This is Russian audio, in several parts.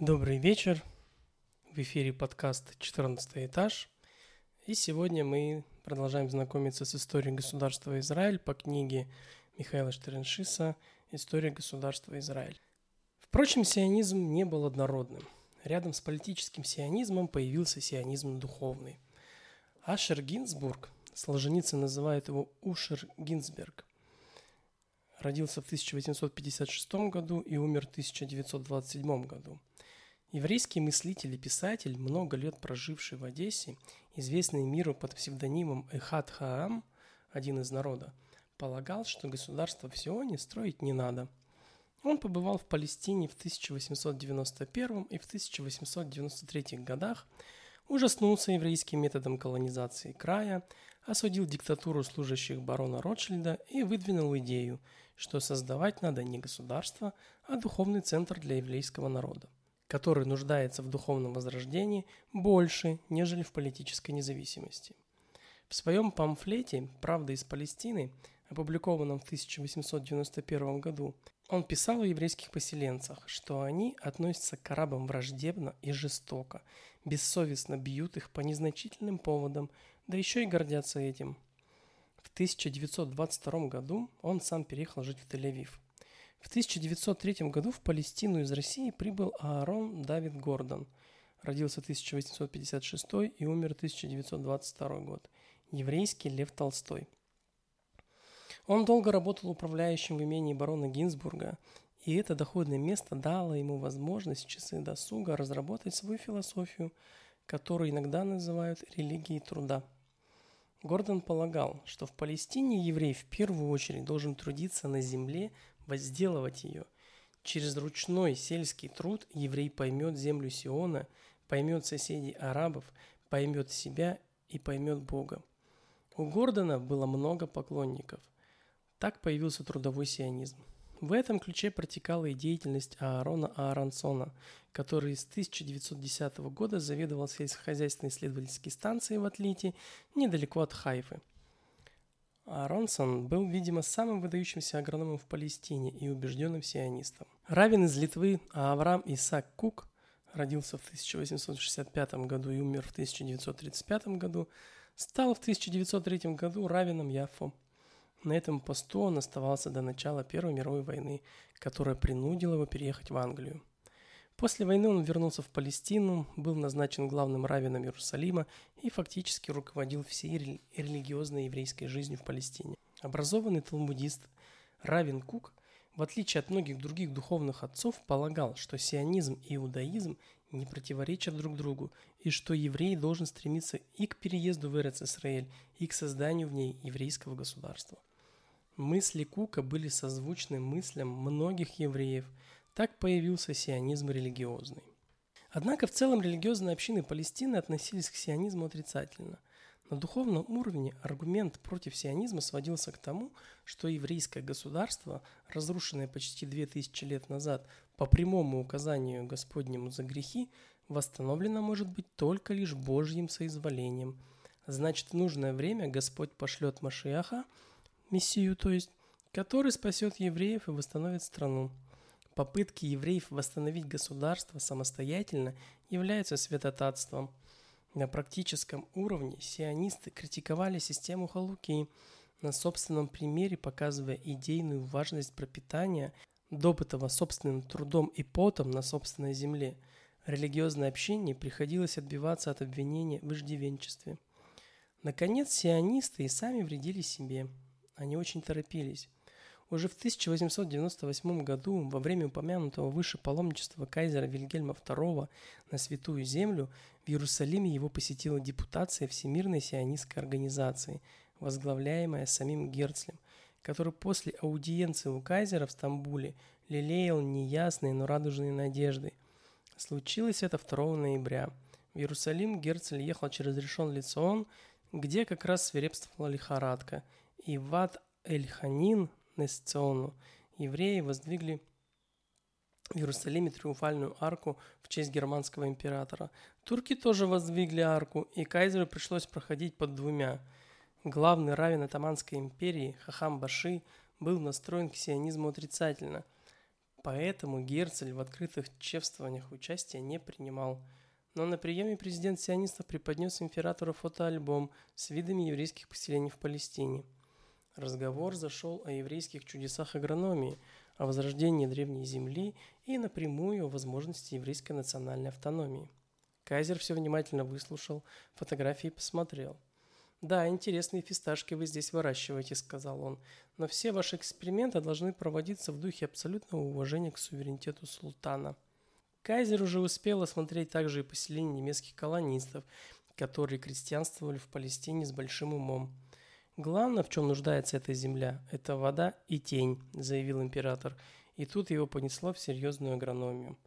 Добрый вечер. В эфире подкаст «14 этаж». И сегодня мы продолжаем знакомиться с историей государства Израиль по книге Михаила Штерншиса «История государства Израиль». Впрочем, сионизм не был однородным. Рядом с политическим сионизмом появился сионизм духовный. Ашер Гинзбург, Солженицын называет его Ушер Гинзберг, родился в 1856 году и умер в 1927 году – Еврейский мыслитель и писатель, много лет проживший в Одессе, известный миру под псевдонимом Эхат Хаам, один из народа, полагал, что государство в Сионе строить не надо. Он побывал в Палестине в 1891 и в 1893 годах, ужаснулся еврейским методом колонизации края, осудил диктатуру служащих барона Ротшильда и выдвинул идею, что создавать надо не государство, а духовный центр для еврейского народа который нуждается в духовном возрождении больше, нежели в политической независимости. В своем памфлете «Правда из Палестины», опубликованном в 1891 году, он писал о еврейских поселенцах, что они относятся к арабам враждебно и жестоко, бессовестно бьют их по незначительным поводам, да еще и гордятся этим. В 1922 году он сам переехал жить в Тель-Авив – в 1903 году в Палестину из России прибыл Аарон Давид Гордон. Родился в 1856 и умер в 1922 год. Еврейский Лев Толстой. Он долго работал управляющим в имении барона Гинзбурга, и это доходное место дало ему возможность в часы досуга разработать свою философию, которую иногда называют религией труда. Гордон полагал, что в Палестине еврей в первую очередь должен трудиться на земле, возделывать ее. Через ручной сельский труд еврей поймет землю Сиона, поймет соседей арабов, поймет себя и поймет Бога. У Гордона было много поклонников. Так появился трудовой сионизм. В этом ключе протекала и деятельность Аарона Ааронсона, который с 1910 года заведовал сельскохозяйственной исследовательской станцией в Атлите, недалеко от Хайфы – Аронсон был, видимо, самым выдающимся агрономом в Палестине и убежденным сионистом. Равен из Литвы, а Авраам Исаак Кук родился в 1865 году и умер в 1935 году, стал в 1903 году равеном Яфо. На этом посту он оставался до начала Первой мировой войны, которая принудила его переехать в Англию. После войны он вернулся в Палестину, был назначен главным раввином Иерусалима и фактически руководил всей религиозной еврейской жизнью в Палестине. Образованный талмудист Равин Кук, в отличие от многих других духовных отцов, полагал, что сионизм и иудаизм не противоречат друг другу, и что еврей должен стремиться и к переезду в Эрец-Исраэль, и к созданию в ней еврейского государства. Мысли Кука были созвучны мыслям многих евреев – так появился сионизм религиозный. Однако в целом религиозные общины Палестины относились к сионизму отрицательно. На духовном уровне аргумент против сионизма сводился к тому, что еврейское государство, разрушенное почти две тысячи лет назад по прямому указанию Господнему за грехи, восстановлено может быть только лишь Божьим соизволением. Значит, в нужное время Господь пошлет Машиаха, Мессию, то есть, который спасет евреев и восстановит страну. Попытки евреев восстановить государство самостоятельно являются святотатством. На практическом уровне сионисты критиковали систему Халуки, на собственном примере показывая идейную важность пропитания, добытого собственным трудом и потом на собственной земле. Религиозное общение приходилось отбиваться от обвинения в иждивенчестве. Наконец, сионисты и сами вредили себе. Они очень торопились. Уже в 1898 году, во время упомянутого выше паломничества кайзера Вильгельма II на Святую Землю, в Иерусалиме его посетила депутация Всемирной сионистской организации, возглавляемая самим Герцлем, который после аудиенции у кайзера в Стамбуле лелеял неясные, но радужные надежды. Случилось это 2 ноября. В Иерусалим Герцль ехал через решен Лицион, где как раз свирепствовала лихорадка, и Вад Эль-Ханин, Несциону, евреи воздвигли в Иерусалиме триумфальную арку в честь германского императора. Турки тоже воздвигли арку, и кайзеру пришлось проходить под двумя. Главный равен Атаманской империи Хахам Баши был настроен к сионизму отрицательно. Поэтому Герцель в открытых чествованиях участия не принимал. Но на приеме президент сионистов преподнес императору фотоальбом с видами еврейских поселений в Палестине. Разговор зашел о еврейских чудесах агрономии, о возрождении древней земли и напрямую о возможности еврейской национальной автономии. Кайзер все внимательно выслушал, фотографии посмотрел. «Да, интересные фисташки вы здесь выращиваете», — сказал он, «но все ваши эксперименты должны проводиться в духе абсолютного уважения к суверенитету султана». Кайзер уже успел осмотреть также и поселения немецких колонистов, которые крестьянствовали в Палестине с большим умом. «Главное, в чем нуждается эта земля, это вода и тень», – заявил император, и тут его понесло в серьезную агрономию.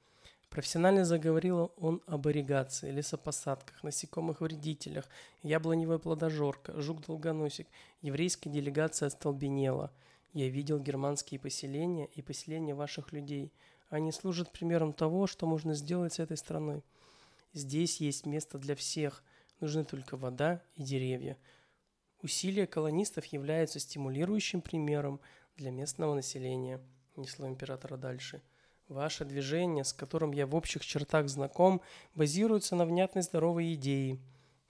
Профессионально заговорил он об ирригации, лесопосадках, насекомых-вредителях, яблоневая плодожорка, жук-долгоносик. Еврейская делегация остолбенела. Я видел германские поселения и поселения ваших людей. Они служат примером того, что можно сделать с этой страной. Здесь есть место для всех. Нужны только вода и деревья. Усилия колонистов являются стимулирующим примером для местного населения, несло императора дальше. Ваше движение, с которым я в общих чертах знаком, базируется на внятной здоровой идее.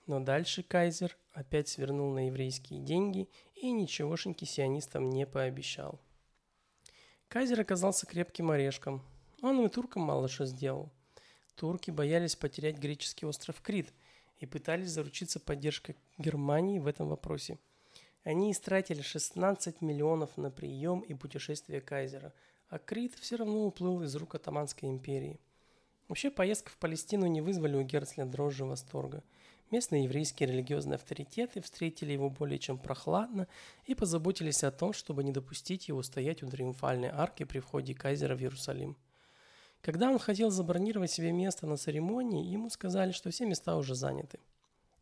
Но дальше кайзер опять свернул на еврейские деньги и ничегошеньки сионистам не пообещал. Кайзер оказался крепким орешком. Он и туркам мало что сделал. Турки боялись потерять греческий остров Крит и пытались заручиться поддержкой Германии в этом вопросе. Они истратили 16 миллионов на прием и путешествие кайзера – а Крит все равно уплыл из рук Атаманской империи. Вообще поездка в Палестину не вызвали у Герцля дрожжи восторга. Местные еврейские религиозные авторитеты встретили его более чем прохладно и позаботились о том, чтобы не допустить его стоять у триумфальной арки при входе кайзера в Иерусалим. Когда он хотел забронировать себе место на церемонии, ему сказали, что все места уже заняты.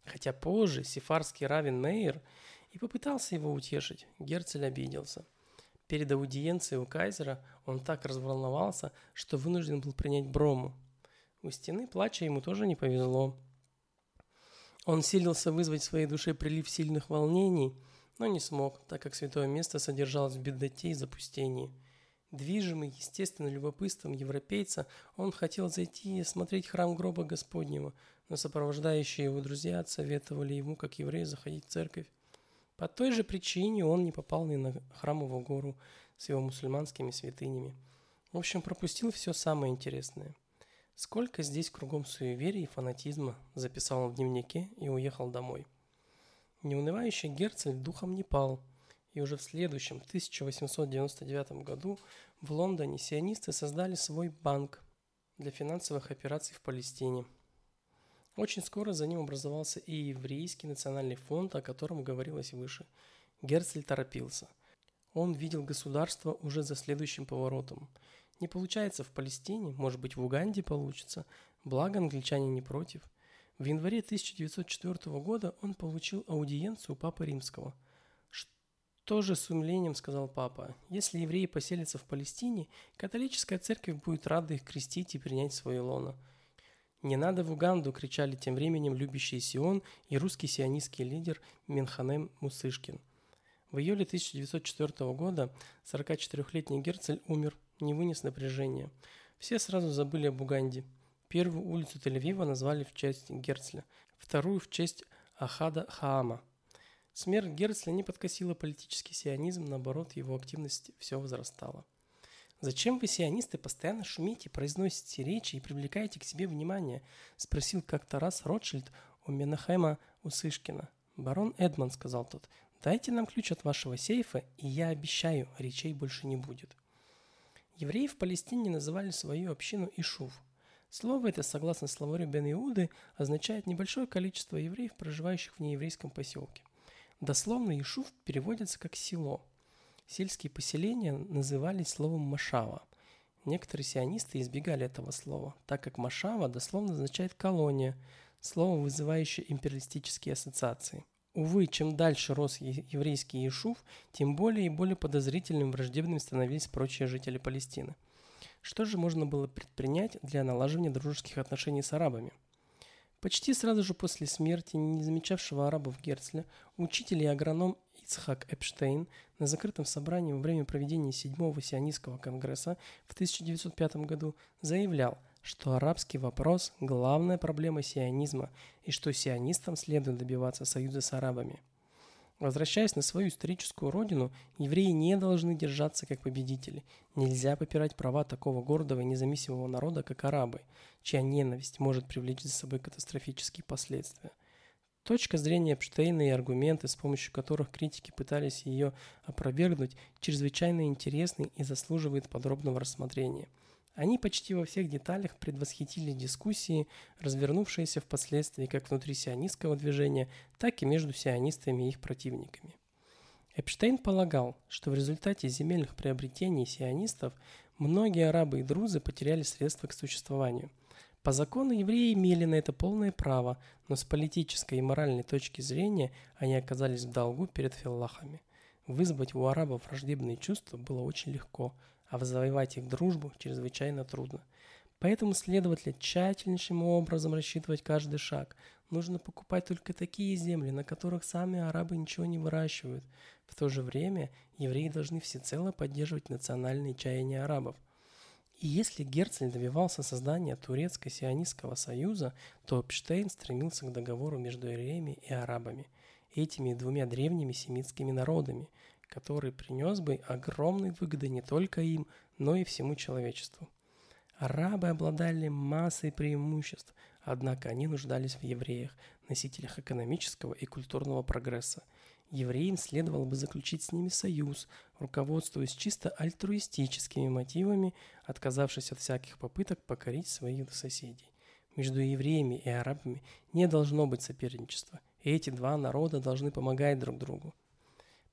Хотя позже сефарский равен Мейер и попытался его утешить, Герцель обиделся – Перед аудиенцией у кайзера он так разволновался, что вынужден был принять брому. У стены плача ему тоже не повезло. Он силился вызвать в своей душе прилив сильных волнений, но не смог, так как святое место содержалось в бедноте и запустении. Движимый, естественно, любопытством европейца, он хотел зайти и осмотреть храм гроба Господнего, но сопровождающие его друзья отсоветовали ему, как еврей, заходить в церковь. По той же причине он не попал ни на храмовую гору с его мусульманскими святынями. В общем, пропустил все самое интересное. Сколько здесь кругом суеверий и фанатизма, записал он в дневнике и уехал домой. Неунывающий Герцель духом не пал, и уже в следующем, 1899 году, в Лондоне сионисты создали свой банк для финансовых операций в Палестине – очень скоро за ним образовался и еврейский национальный фонд, о котором говорилось выше. Герцль торопился. Он видел государство уже за следующим поворотом. Не получается в Палестине, может быть в Уганде получится, благо англичане не против. В январе 1904 года он получил аудиенцию у Папы Римского. «Что же с умлением, — сказал Папа, — если евреи поселятся в Палестине, католическая церковь будет рада их крестить и принять свое лоно. «Не надо в Уганду!» – кричали тем временем любящий Сион и русский сионистский лидер Минханем Мусышкин. В июле 1904 года 44-летний Герцель умер, не вынес напряжения. Все сразу забыли об Уганде. Первую улицу Тель-Авива назвали в честь Герцля, вторую в честь Ахада Хаама. Смерть Герцля не подкосила политический сионизм, наоборот, его активность все возрастала. «Зачем вы, сионисты, постоянно шумите, произносите речи и привлекаете к себе внимание?» – спросил как-то раз Ротшильд у Менахема Усышкина. «Барон Эдман», – сказал тот, – «дайте нам ключ от вашего сейфа, и я обещаю, речей больше не будет». Евреи в Палестине называли свою общину Ишув. Слово это, согласно словарю Бен Иуды, означает небольшое количество евреев, проживающих в нееврейском поселке. Дословно Ишув переводится как «село», Сельские поселения назывались словом «машава». Некоторые сионисты избегали этого слова, так как «машава» дословно означает «колония», слово, вызывающее империалистические ассоциации. Увы, чем дальше рос еврейский Ешув, тем более и более подозрительным и враждебными становились прочие жители Палестины. Что же можно было предпринять для налаживания дружеских отношений с арабами? Почти сразу же после смерти не замечавшего арабов Герцля, учитель и агроном Ицхак Эпштейн на закрытом собрании во время проведения седьмого сионистского конгресса в 1905 году заявлял, что арабский вопрос – главная проблема сионизма и что сионистам следует добиваться союза с арабами. Возвращаясь на свою историческую родину, евреи не должны держаться как победители. Нельзя попирать права такого гордого и независимого народа, как арабы, чья ненависть может привлечь за собой катастрофические последствия. Точка зрения Эпштейна и аргументы, с помощью которых критики пытались ее опровергнуть, чрезвычайно интересны и заслуживают подробного рассмотрения – они почти во всех деталях предвосхитили дискуссии, развернувшиеся впоследствии как внутри сионистского движения, так и между сионистами и их противниками. Эпштейн полагал, что в результате земельных приобретений сионистов многие арабы и друзы потеряли средства к существованию. По закону евреи имели на это полное право, но с политической и моральной точки зрения они оказались в долгу перед филлахами. Вызвать у арабов враждебные чувства было очень легко – а завоевать их дружбу чрезвычайно трудно. Поэтому следовательно тщательнейшим образом рассчитывать каждый шаг. Нужно покупать только такие земли, на которых сами арабы ничего не выращивают. В то же время евреи должны всецело поддерживать национальные чаяния арабов. И если Герцель добивался создания Турецко-Сионистского союза, то Эпштейн стремился к договору между евреями и арабами, этими двумя древними семитскими народами – который принес бы огромные выгоды не только им, но и всему человечеству. Арабы обладали массой преимуществ, однако они нуждались в евреях, носителях экономического и культурного прогресса. Евреям следовало бы заключить с ними союз, руководствуясь чисто альтруистическими мотивами, отказавшись от всяких попыток покорить своих соседей. Между евреями и арабами не должно быть соперничества, и эти два народа должны помогать друг другу.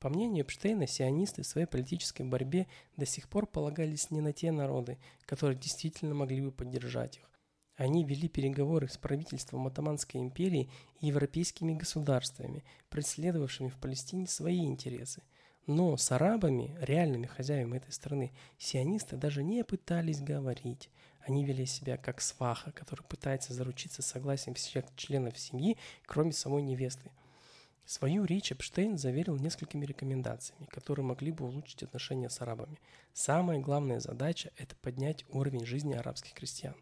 По мнению Эпштейна, сионисты в своей политической борьбе до сих пор полагались не на те народы, которые действительно могли бы поддержать их. Они вели переговоры с правительством Отоманской империи и европейскими государствами, преследовавшими в Палестине свои интересы. Но с арабами, реальными хозяевами этой страны, сионисты даже не пытались говорить. Они вели себя как сваха, который пытается заручиться согласием всех членов семьи, кроме самой невесты – Свою речь Эпштейн заверил несколькими рекомендациями, которые могли бы улучшить отношения с арабами. Самая главная задача – это поднять уровень жизни арабских крестьян.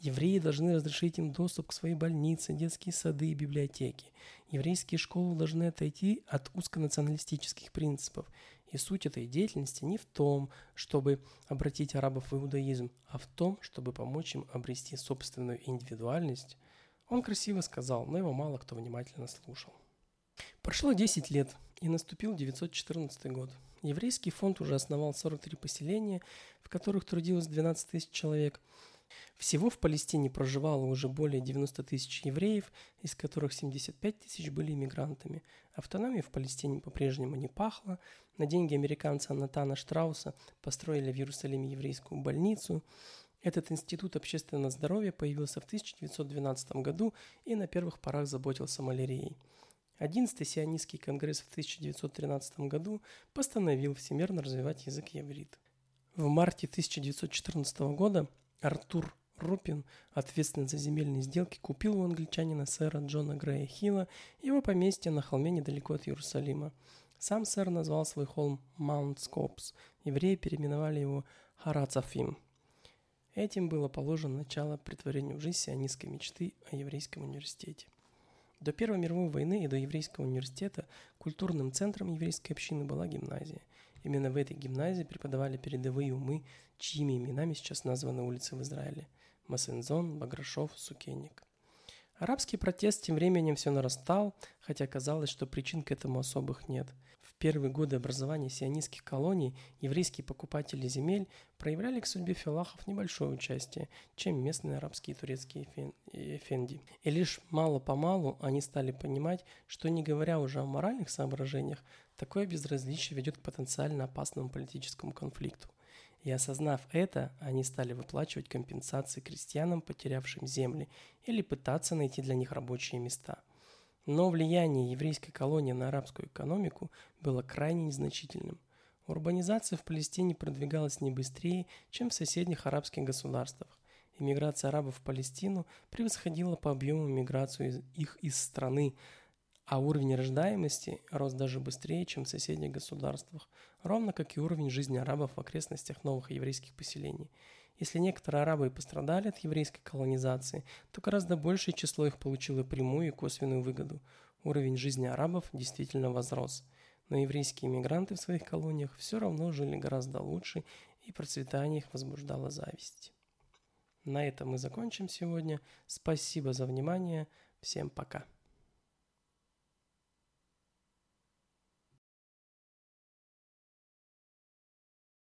Евреи должны разрешить им доступ к своей больнице, детские сады и библиотеки. Еврейские школы должны отойти от узконационалистических принципов. И суть этой деятельности не в том, чтобы обратить арабов в иудаизм, а в том, чтобы помочь им обрести собственную индивидуальность. Он красиво сказал, но его мало кто внимательно слушал. Прошло 10 лет, и наступил 914 год. Еврейский фонд уже основал 43 поселения, в которых трудилось 12 тысяч человек. Всего в Палестине проживало уже более 90 тысяч евреев, из которых 75 тысяч были иммигрантами. Автономии в Палестине по-прежнему не пахло. На деньги американца Натана Штрауса построили в Иерусалиме еврейскую больницу. Этот институт общественного здоровья появился в 1912 году и на первых порах заботился малярией. 11-й сионистский конгресс в 1913 году постановил всемирно развивать язык еврит. В марте 1914 года Артур Рупин, ответственный за земельные сделки, купил у англичанина сэра Джона Грея Хилла его поместье на холме недалеко от Иерусалима. Сам сэр назвал свой холм Маунт Скопс. Евреи переименовали его Харацафим. Этим было положено начало притворению в жизнь сионистской мечты о еврейском университете. До Первой мировой войны и до еврейского университета культурным центром еврейской общины была гимназия. Именно в этой гимназии преподавали передовые умы, чьими именами сейчас названы улицы в Израиле – Масензон, Баграшов, Сукенник. Арабский протест тем временем все нарастал, хотя казалось, что причин к этому особых нет – первые годы образования сионистских колоний еврейские покупатели земель проявляли к судьбе филахов небольшое участие, чем местные арабские и турецкие эфенди. И лишь мало-помалу они стали понимать, что не говоря уже о моральных соображениях, такое безразличие ведет к потенциально опасному политическому конфликту. И осознав это, они стали выплачивать компенсации крестьянам, потерявшим земли, или пытаться найти для них рабочие места – но влияние еврейской колонии на арабскую экономику было крайне незначительным. Урбанизация в Палестине продвигалась не быстрее, чем в соседних арабских государствах. Иммиграция арабов в Палестину превосходила по объему миграцию их из страны А уровень рождаемости рос даже быстрее, чем в соседних государствах, ровно как и уровень жизни арабов в окрестностях новых еврейских поселений. Если некоторые арабы и пострадали от еврейской колонизации, то гораздо большее число их получило прямую и косвенную выгоду. Уровень жизни арабов действительно возрос. Но еврейские мигранты в своих колониях все равно жили гораздо лучше, и процветание их возбуждало зависть. На этом мы закончим сегодня. Спасибо за внимание. Всем пока.